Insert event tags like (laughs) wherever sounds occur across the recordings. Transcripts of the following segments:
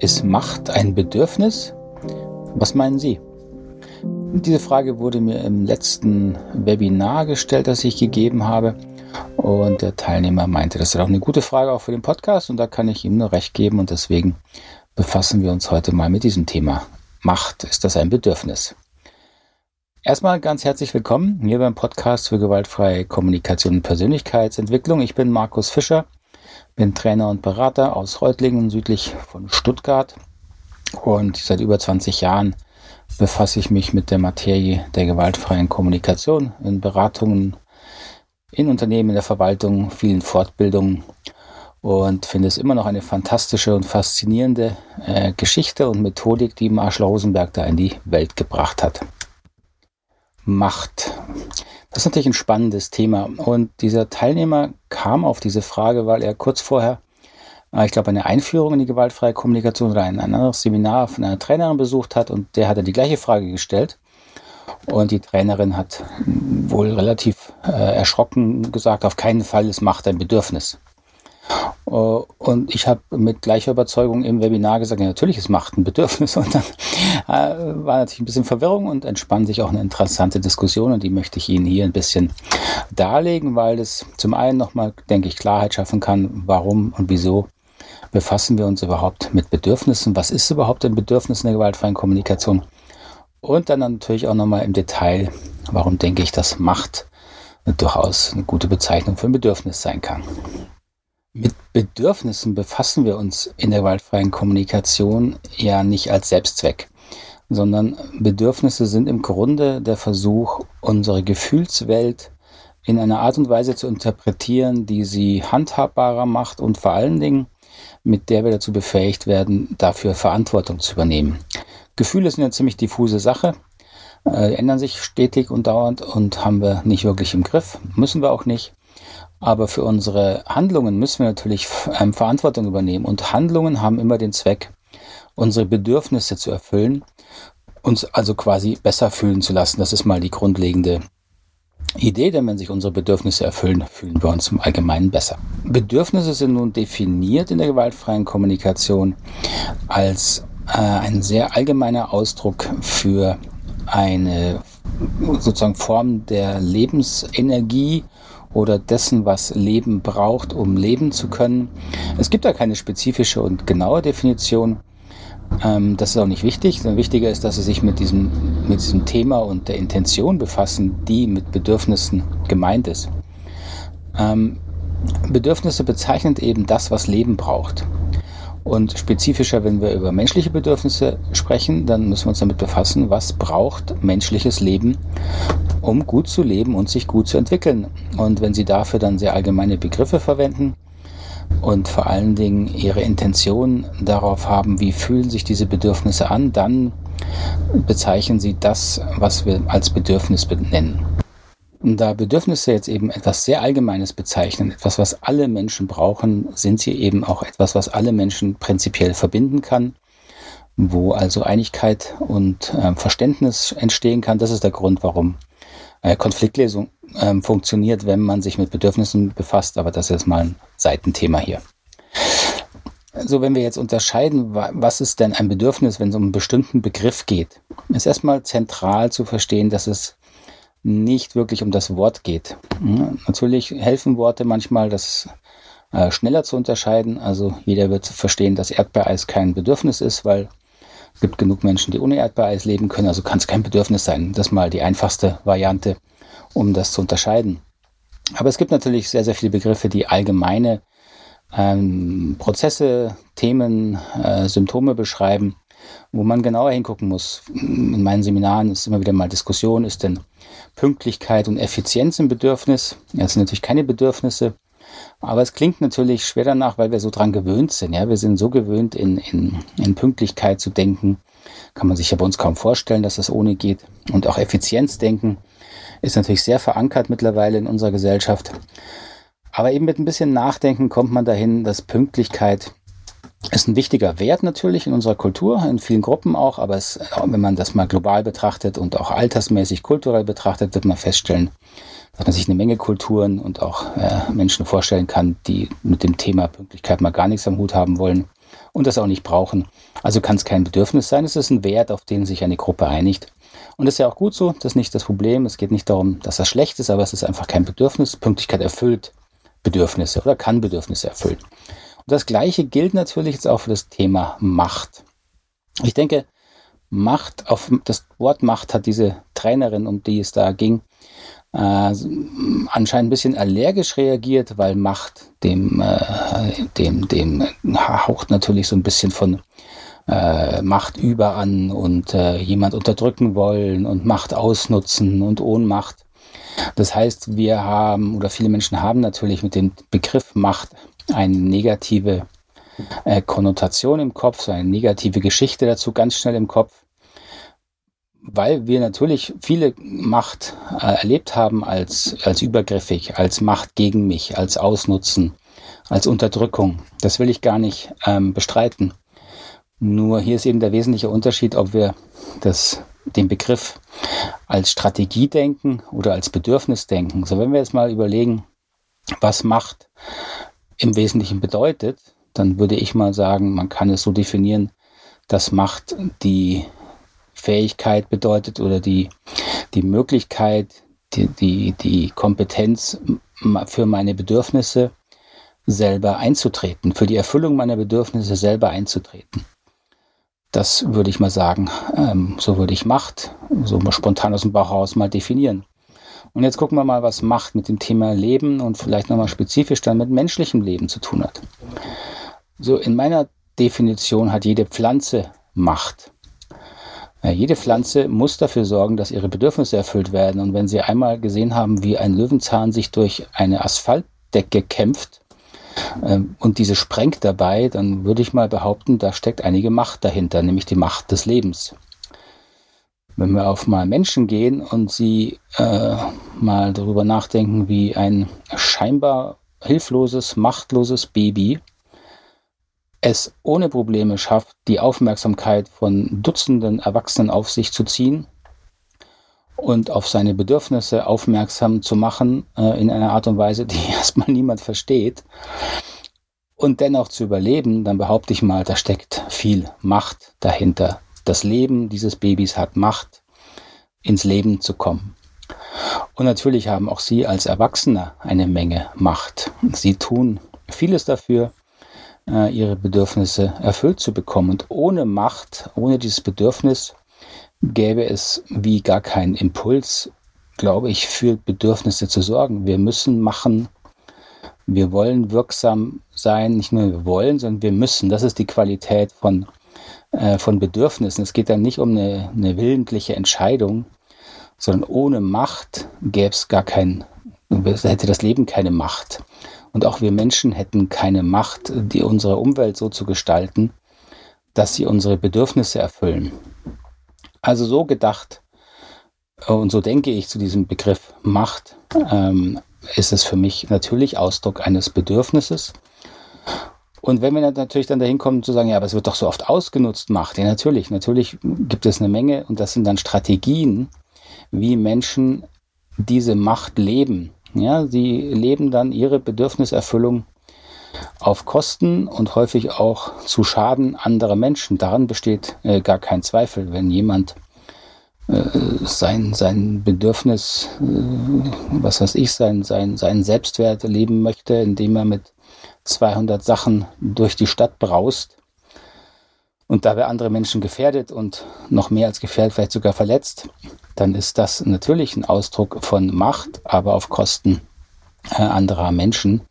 Ist Macht ein Bedürfnis? Was meinen Sie? Diese Frage wurde mir im letzten Webinar gestellt, das ich gegeben habe. Und der Teilnehmer meinte, das ist auch eine gute Frage auch für den Podcast und da kann ich ihm nur recht geben und deswegen befassen wir uns heute mal mit diesem Thema. Macht, ist das ein Bedürfnis? Erstmal ganz herzlich willkommen hier beim Podcast für gewaltfreie Kommunikation und Persönlichkeitsentwicklung. Ich bin Markus Fischer bin Trainer und Berater aus Reutlingen südlich von Stuttgart und seit über 20 Jahren befasse ich mich mit der Materie der gewaltfreien Kommunikation in Beratungen, in Unternehmen, in der Verwaltung, vielen Fortbildungen und finde es immer noch eine fantastische und faszinierende äh, Geschichte und Methodik, die Marshall Rosenberg da in die Welt gebracht hat. Macht. Das ist natürlich ein spannendes Thema. Und dieser Teilnehmer kam auf diese Frage, weil er kurz vorher, äh, ich glaube, eine Einführung in die gewaltfreie Kommunikation oder ein anderes Seminar von einer Trainerin besucht hat und der hat er die gleiche Frage gestellt. Und die Trainerin hat wohl relativ äh, erschrocken gesagt, auf keinen Fall, es macht ein Bedürfnis. Äh, und ich habe mit gleicher Überzeugung im Webinar gesagt, ja, natürlich, es macht ein Bedürfnis. (laughs) Und dann äh, war natürlich ein bisschen Verwirrung und entspann sich auch eine interessante Diskussion. Und die möchte ich Ihnen hier ein bisschen darlegen, weil es zum einen nochmal, denke ich, Klarheit schaffen kann, warum und wieso befassen wir uns überhaupt mit Bedürfnissen. Was ist überhaupt ein Bedürfnis in der gewaltfreien Kommunikation? Und dann natürlich auch nochmal im Detail, warum denke ich, dass Macht durchaus eine gute Bezeichnung für ein Bedürfnis sein kann. Mit Bedürfnissen befassen wir uns in der gewaltfreien Kommunikation ja nicht als Selbstzweck, sondern Bedürfnisse sind im Grunde der Versuch, unsere Gefühlswelt in einer Art und Weise zu interpretieren, die sie handhabbarer macht und vor allen Dingen, mit der wir dazu befähigt werden, dafür Verantwortung zu übernehmen. Gefühle sind eine ziemlich diffuse Sache, äh, ändern sich stetig und dauernd und haben wir nicht wirklich im Griff, müssen wir auch nicht. Aber für unsere Handlungen müssen wir natürlich ähm, Verantwortung übernehmen. Und Handlungen haben immer den Zweck, unsere Bedürfnisse zu erfüllen, uns also quasi besser fühlen zu lassen. Das ist mal die grundlegende Idee, denn wenn sich unsere Bedürfnisse erfüllen, fühlen wir uns im Allgemeinen besser. Bedürfnisse sind nun definiert in der gewaltfreien Kommunikation als äh, ein sehr allgemeiner Ausdruck für eine sozusagen Form der Lebensenergie oder dessen, was Leben braucht, um leben zu können. Es gibt da keine spezifische und genaue Definition. Ähm, das ist auch nicht wichtig. Wichtiger ist, dass Sie sich mit diesem, mit diesem Thema und der Intention befassen, die mit Bedürfnissen gemeint ist. Ähm, Bedürfnisse bezeichnen eben das, was Leben braucht. Und spezifischer, wenn wir über menschliche Bedürfnisse sprechen, dann müssen wir uns damit befassen, was braucht menschliches Leben, um gut zu leben und sich gut zu entwickeln. Und wenn Sie dafür dann sehr allgemeine Begriffe verwenden und vor allen Dingen Ihre Intention darauf haben, wie fühlen sich diese Bedürfnisse an, dann bezeichnen Sie das, was wir als Bedürfnis benennen. Und da Bedürfnisse jetzt eben etwas sehr Allgemeines bezeichnen, etwas, was alle Menschen brauchen, sind sie eben auch etwas, was alle Menschen prinzipiell verbinden kann, wo also Einigkeit und äh, Verständnis entstehen kann. Das ist der Grund, warum äh, Konfliktlesung äh, funktioniert, wenn man sich mit Bedürfnissen befasst. Aber das ist mal ein Seitenthema hier. So, wenn wir jetzt unterscheiden, was ist denn ein Bedürfnis, wenn es um einen bestimmten Begriff geht, ist erstmal zentral zu verstehen, dass es nicht wirklich um das Wort geht. Ja, natürlich helfen Worte manchmal, das äh, schneller zu unterscheiden. Also jeder wird verstehen, dass Erdbeereis kein Bedürfnis ist, weil es gibt genug Menschen, die ohne Erdbeereis leben können. Also kann es kein Bedürfnis sein. Das ist mal die einfachste Variante, um das zu unterscheiden. Aber es gibt natürlich sehr, sehr viele Begriffe, die allgemeine ähm, Prozesse, Themen, äh, Symptome beschreiben wo man genauer hingucken muss. In meinen Seminaren ist immer wieder mal Diskussion, ist denn Pünktlichkeit und Effizienz ein Bedürfnis? Das sind natürlich keine Bedürfnisse, aber es klingt natürlich schwer danach, weil wir so dran gewöhnt sind. Ja, wir sind so gewöhnt, in, in, in Pünktlichkeit zu denken. Kann man sich ja bei uns kaum vorstellen, dass das ohne geht. Und auch Effizienz denken ist natürlich sehr verankert mittlerweile in unserer Gesellschaft. Aber eben mit ein bisschen Nachdenken kommt man dahin, dass Pünktlichkeit ist ein wichtiger Wert natürlich in unserer Kultur, in vielen Gruppen auch, aber es, wenn man das mal global betrachtet und auch altersmäßig kulturell betrachtet, wird man feststellen, dass man sich eine Menge Kulturen und auch äh, Menschen vorstellen kann, die mit dem Thema Pünktlichkeit mal gar nichts am Hut haben wollen. und das auch nicht brauchen. Also kann es kein Bedürfnis sein, es ist ein Wert, auf den sich eine Gruppe einigt. Und das ist ja auch gut so, das ist nicht das Problem. Es geht nicht darum, dass das schlecht ist, aber es ist einfach kein Bedürfnis. Pünktlichkeit erfüllt Bedürfnisse oder kann Bedürfnisse erfüllen. Das Gleiche gilt natürlich jetzt auch für das Thema Macht. Ich denke, Macht, auf das Wort Macht hat diese Trainerin, um die es da ging, äh, anscheinend ein bisschen allergisch reagiert, weil Macht dem, äh, dem, dem haucht natürlich so ein bisschen von äh, Macht über an und äh, jemand unterdrücken wollen und Macht ausnutzen und Ohnmacht. Das heißt, wir haben oder viele Menschen haben natürlich mit dem Begriff Macht eine negative äh, Konnotation im Kopf, so eine negative Geschichte dazu ganz schnell im Kopf, weil wir natürlich viele Macht äh, erlebt haben als, als übergriffig, als Macht gegen mich, als Ausnutzen, als Unterdrückung. Das will ich gar nicht ähm, bestreiten. Nur hier ist eben der wesentliche Unterschied, ob wir das, den Begriff als Strategie denken oder als Bedürfnis denken. So, wenn wir jetzt mal überlegen, was Macht im Wesentlichen bedeutet, dann würde ich mal sagen, man kann es so definieren, dass Macht die Fähigkeit bedeutet oder die, die Möglichkeit, die, die, die Kompetenz für meine Bedürfnisse selber einzutreten, für die Erfüllung meiner Bedürfnisse selber einzutreten. Das würde ich mal sagen, ähm, so würde ich Macht, so spontan aus dem Bauch heraus mal definieren. Und jetzt gucken wir mal, was Macht mit dem Thema Leben und vielleicht nochmal spezifisch dann mit menschlichem Leben zu tun hat. So in meiner Definition hat jede Pflanze Macht. Jede Pflanze muss dafür sorgen, dass ihre Bedürfnisse erfüllt werden. Und wenn Sie einmal gesehen haben, wie ein Löwenzahn sich durch eine Asphaltdecke kämpft äh, und diese sprengt dabei, dann würde ich mal behaupten, da steckt einige Macht dahinter, nämlich die Macht des Lebens. Wenn wir auf mal Menschen gehen und sie äh, mal darüber nachdenken, wie ein scheinbar hilfloses, machtloses Baby es ohne Probleme schafft, die Aufmerksamkeit von Dutzenden Erwachsenen auf sich zu ziehen und auf seine Bedürfnisse aufmerksam zu machen äh, in einer Art und Weise, die (laughs) erstmal niemand versteht und dennoch zu überleben, dann behaupte ich mal, da steckt viel Macht dahinter. Das Leben dieses Babys hat Macht, ins Leben zu kommen. Und natürlich haben auch Sie als Erwachsener eine Menge Macht. Sie tun vieles dafür, äh, ihre Bedürfnisse erfüllt zu bekommen. Und ohne Macht, ohne dieses Bedürfnis gäbe es wie gar keinen Impuls, glaube ich, für Bedürfnisse zu sorgen. Wir müssen machen, wir wollen wirksam sein, nicht nur wir wollen, sondern wir müssen. Das ist die Qualität von, äh, von Bedürfnissen. Es geht dann nicht um eine, eine willentliche Entscheidung, sondern ohne Macht gäbe es gar kein, hätte das Leben keine Macht. Und auch wir Menschen hätten keine Macht, die unsere Umwelt so zu gestalten, dass sie unsere Bedürfnisse erfüllen. Also so gedacht und so denke ich zu diesem Begriff Macht, ähm, ist es für mich natürlich Ausdruck eines Bedürfnisses. Und wenn wir natürlich dann dahin kommen zu sagen, ja, aber es wird doch so oft ausgenutzt, Macht, ja natürlich, natürlich gibt es eine Menge und das sind dann Strategien, wie Menschen diese Macht leben. Ja, sie leben dann ihre Bedürfniserfüllung auf Kosten und häufig auch zu Schaden anderer Menschen. Daran besteht äh, gar kein Zweifel. Wenn jemand äh, sein, sein Bedürfnis, äh, was weiß ich, sein, sein, seinen Selbstwert leben möchte, indem er mit 200 Sachen durch die Stadt braust und dabei andere Menschen gefährdet und noch mehr als gefährdet, vielleicht sogar verletzt, dann ist das natürlich ein Ausdruck von Macht, aber auf Kosten äh, anderer Menschen.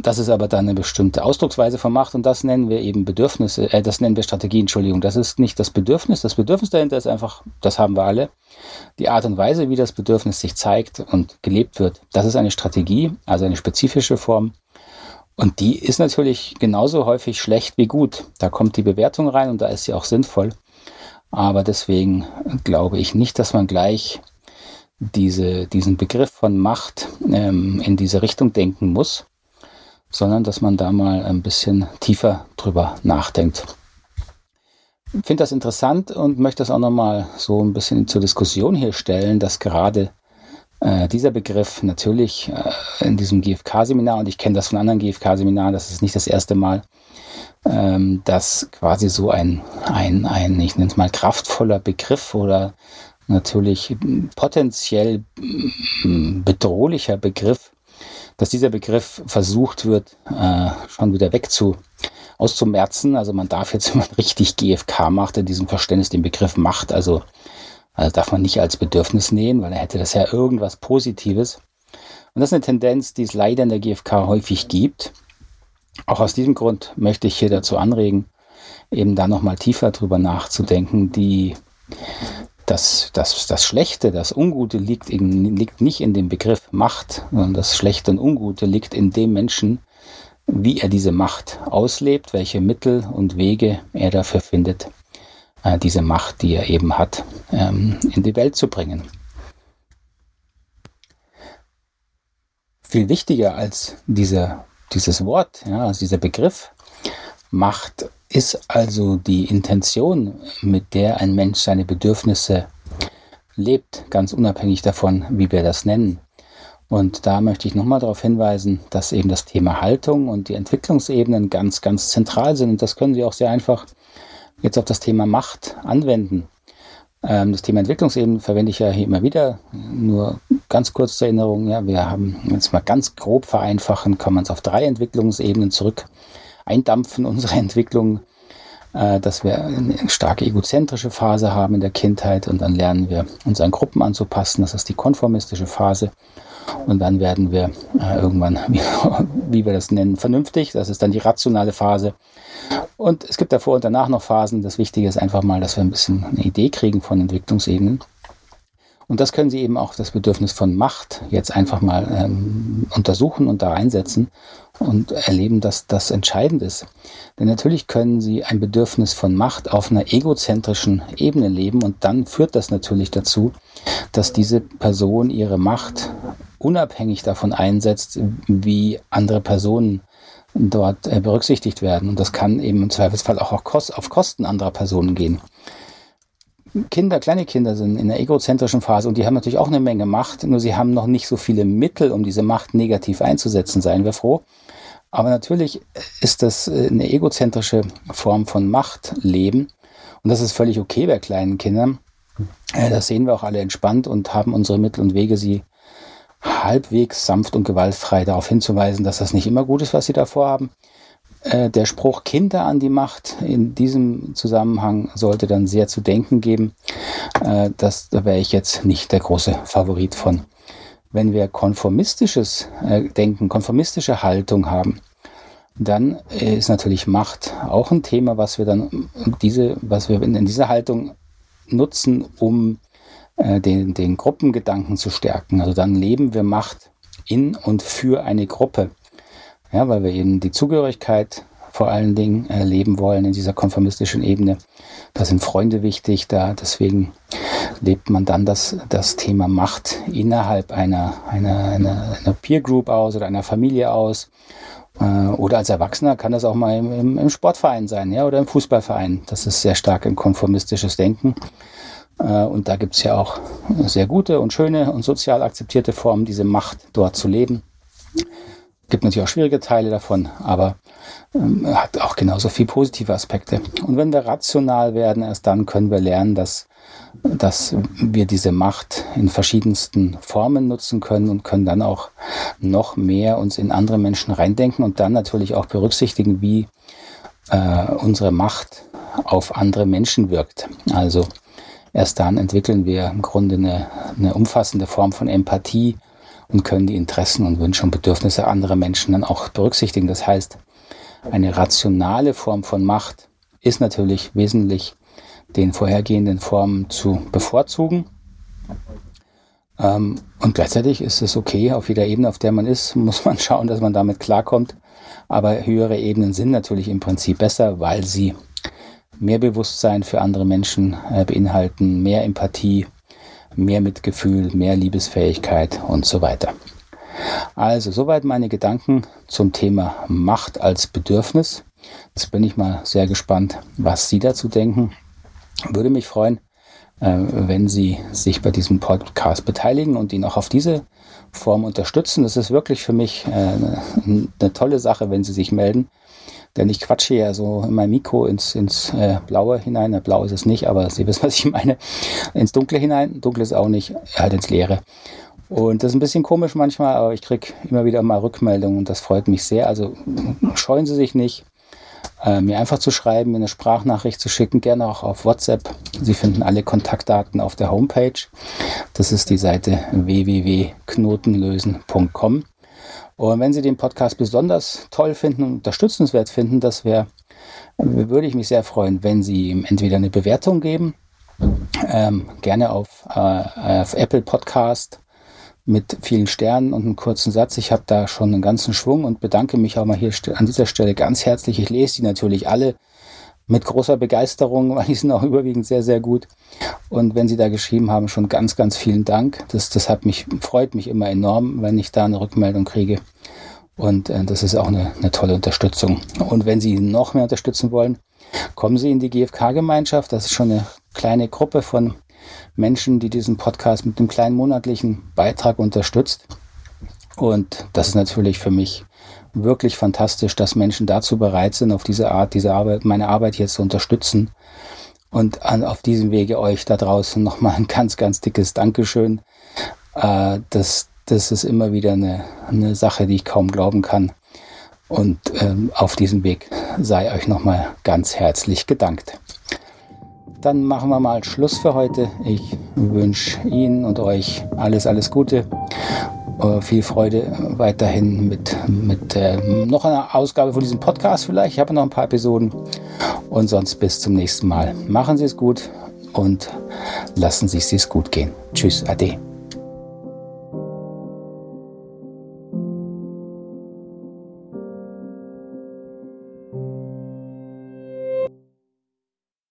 Das ist aber dann eine bestimmte Ausdrucksweise von Macht und das nennen wir eben Bedürfnisse, äh, das nennen wir Strategie, Entschuldigung. Das ist nicht das Bedürfnis. Das Bedürfnis dahinter ist einfach, das haben wir alle, die Art und Weise, wie das Bedürfnis sich zeigt und gelebt wird. Das ist eine Strategie, also eine spezifische Form. Und die ist natürlich genauso häufig schlecht wie gut. Da kommt die Bewertung rein und da ist sie auch sinnvoll. Aber deswegen glaube ich nicht, dass man gleich diese, diesen Begriff von Macht ähm, in diese Richtung denken muss, sondern dass man da mal ein bisschen tiefer drüber nachdenkt. Ich finde das interessant und möchte das auch nochmal so ein bisschen zur Diskussion hier stellen, dass gerade äh, dieser Begriff natürlich äh, in diesem GFK-Seminar, und ich kenne das von anderen GFK-Seminaren, das ist nicht das erste Mal, ähm, dass quasi so ein, ein, ein, ich nenne es mal kraftvoller Begriff oder natürlich potenziell mm, bedrohlicher Begriff, dass dieser Begriff versucht wird, äh, schon wieder wegzu auszumerzen. Also man darf jetzt, (laughs) wenn man richtig GFK macht, in diesem Verständnis den Begriff Macht, also, also darf man nicht als Bedürfnis nehmen, weil er hätte das ja irgendwas Positives. Und das ist eine Tendenz, die es leider in der GfK häufig gibt. Auch aus diesem Grund möchte ich hier dazu anregen, eben da nochmal tiefer drüber nachzudenken. Die, das, das, das Schlechte, das Ungute liegt, in, liegt nicht in dem Begriff Macht, sondern das Schlechte und Ungute liegt in dem Menschen, wie er diese Macht auslebt, welche Mittel und Wege er dafür findet, diese Macht, die er eben hat, ähm, in die Welt zu bringen. Viel wichtiger als dieser, dieses Wort, ja, also dieser Begriff Macht, ist also die Intention, mit der ein Mensch seine Bedürfnisse lebt, ganz unabhängig davon, wie wir das nennen. Und da möchte ich nochmal darauf hinweisen, dass eben das Thema Haltung und die Entwicklungsebenen ganz, ganz zentral sind. Und das können Sie auch sehr einfach jetzt auf das Thema Macht anwenden. Ähm, das Thema Entwicklungsebenen verwende ich ja hier immer wieder. Nur ganz kurz zur Erinnerung, ja, wir haben jetzt mal ganz grob vereinfachen, kann man es auf drei Entwicklungsebenen zurück eindampfen, (laughs) unsere Entwicklung, äh, dass wir eine starke egozentrische Phase haben in der Kindheit und dann lernen wir uns an Gruppen anzupassen. Das ist die konformistische Phase. Und dann werden wir äh, irgendwann, (laughs) wie, wir das nennen, vernünftig. Das ist dann die rationale Phase. Und es gibt davor und danach noch Phasen. Das Wichtige ist einfach mal, dass wir ein bisschen eine Idee kriegen von Entwicklungsebenen. Und das können Sie eben auch das Bedürfnis von Macht jetzt einfach mal ähm, untersuchen und da einsetzen und erleben, dass das entscheidend ist. Denn natürlich können Sie ein Bedürfnis von Macht auf einer egozentrischen Ebene leben und dann führt das natürlich dazu, dass diese Person ihre Macht unabhängig davon einsetzt, wie andere Personen dort äh, berücksichtigt werden. Und das kann eben im Zweifelsfall auch auf Kosten anderer Personen gehen. Kinder, kleine Kinder sind in der egozentrischen Phase und die haben natürlich auch eine Menge Macht, nur sie haben noch nicht so viele Mittel, um diese Macht negativ einzusetzen, seien wir froh. Aber natürlich ist das äh, eine egozentrische Form von Machtleben und das ist völlig okay bei kleinen Kindern. Äh, das sehen wir auch alle entspannt und haben unsere Mittel und Wege, sie halbwegs sanft und gewaltfrei darauf hinzuweisen, dass das nicht immer gut ist, was sie da vorhaben. Äh, der Spruch Kinder an die Macht in diesem Zusammenhang sollte dann sehr zu denken geben. Äh, das, da wäre ich jetzt nicht der große Favorit von. Wenn wir konformistisches äh, Denken, konformistische Haltung haben, dann ist natürlich Macht auch ein Thema, was wir dann diese, was wir in dieser Haltung nutzen, um äh, den, den Gruppengedanken zu stärken. Also dann leben wir Macht in und für eine Gruppe. Ja, weil wir eben die Zugehörigkeit vor allen Dingen erleben wollen in dieser konformistischen Ebene. Da sind Freunde wichtig, da deswegen lebt man dann das, das Thema Macht innerhalb einer, einer, einer, einer Peer Group aus oder einer Familie aus. Äh, oder als Erwachsener kann das auch mal im, im, Sportverein sein, ja, oder im Fußballverein. Das ist sehr stark ein konformistisches Denken. Äh, und da gibt es ja auch sehr gute und schöne und sozial akzeptierte Formen, diese Macht dort zu leben. Gibt natürlich auch schwierige Teile davon, aber ähm, hat auch genauso viel positive Aspekte. Und wenn wir rational werden, erst dann können wir lernen, dass, dass wir diese Macht in verschiedensten Formen nutzen können und können dann auch noch mehr uns in andere Menschen reindenken und dann natürlich auch berücksichtigen, wie äh, unsere Macht auf andere Menschen wirkt. Also Erst dann entwickeln wir im Grunde eine, eine umfassende Form von Empathie und können die Interessen und Wünsche und Bedürfnisse anderer Menschen dann auch berücksichtigen. Das heißt, eine rationale Form von Macht ist natürlich wesentlich den vorhergehenden Formen zu bevorzugen. Ähm, und gleichzeitig ist es okay, auf jeder Ebene, auf der man ist, (laughs) muss man schauen, dass man damit klarkommt. Aber höhere Ebenen sind natürlich im Prinzip besser, weil sie mehr Bewusstsein für andere Menschen äh, beinhalten, mehr Empathie, mehr Mitgefühl, mehr Liebesfähigkeit und so weiter. Also, soweit meine Gedanken zum Thema Macht als Bedürfnis. Jetzt bin ich mal sehr gespannt, was Sie dazu denken. Würde mich freuen, äh, wenn Sie sich bei diesem Podcast beteiligen und ihn auch auf diese Form unterstützen. Das ist wirklich für mich äh, eine tolle Sache, wenn Sie sich melden Denn ich quatsche ja so in mein Mikro ins, ins äh, Blaue hinein. Ja, blau ist es nicht, aber Sie (laughs) wissen, was ich meine. Ins Dunkle hinein. Dunkel ist auch nicht, halt ins Leere. Und das ist ein bisschen komisch manchmal, aber ich kriege immer wieder mal Rückmeldungen und das freut mich sehr. Also scheuen Sie sich nicht, äh, mir einfach zu schreiben, mir eine Sprachnachricht zu schicken, gerne auch auf WhatsApp. Sie finden alle Kontaktdaten auf der Homepage. Das ist die Seite www.knotenlösen.com. Und wenn Sie den Podcast besonders toll finden und unterstützenswert finden, das wäre, würde ich mich sehr freuen, wenn Sie ihm entweder eine Bewertung geben, ähm, gerne auf, äh, auf Apple Podcast mit vielen Sternen und einem kurzen Satz. Ich habe da schon einen ganzen Schwung und bedanke mich auch mal hier an dieser Stelle ganz herzlich. Ich lese die natürlich alle mit großer Begeisterung, weil die sind auch überwiegend sehr, sehr gut. Und wenn Sie da geschrieben haben, schon ganz, ganz vielen Dank. Das, das hat mich, freut mich immer enorm, wenn ich da eine Rückmeldung kriege. Und äh, das ist auch eine, eine tolle Unterstützung. Und wenn Sie noch mehr unterstützen wollen, kommen Sie in die GfK-Gemeinschaft. Das ist schon eine kleine Gruppe von Menschen, die diesen Podcast mit einem kleinen monatlichen Beitrag unterstützt. Und das ist natürlich für mich wirklich fantastisch, dass Menschen dazu bereit sind, auf diese Art, diese Arbeit, meine Arbeit hier zu unterstützen. Und an, auf diesem Wege euch da draußen nochmal ein ganz, ganz dickes Dankeschön. Äh, das, das ist immer wieder eine, eine Sache, die ich kaum glauben kann. Und ähm, auf diesem Weg sei euch nochmal ganz herzlich gedankt. Dann machen wir mal Schluss für heute. Ich wünsche Ihnen und euch alles, alles Gute viel Freude weiterhin mit, mit äh, noch einer Ausgabe von diesem Podcast vielleicht. Ich habe noch ein paar Episoden. Und sonst bis zum nächsten Mal. Machen Sie es gut und lassen Sie es gut gehen. Tschüss, Ade.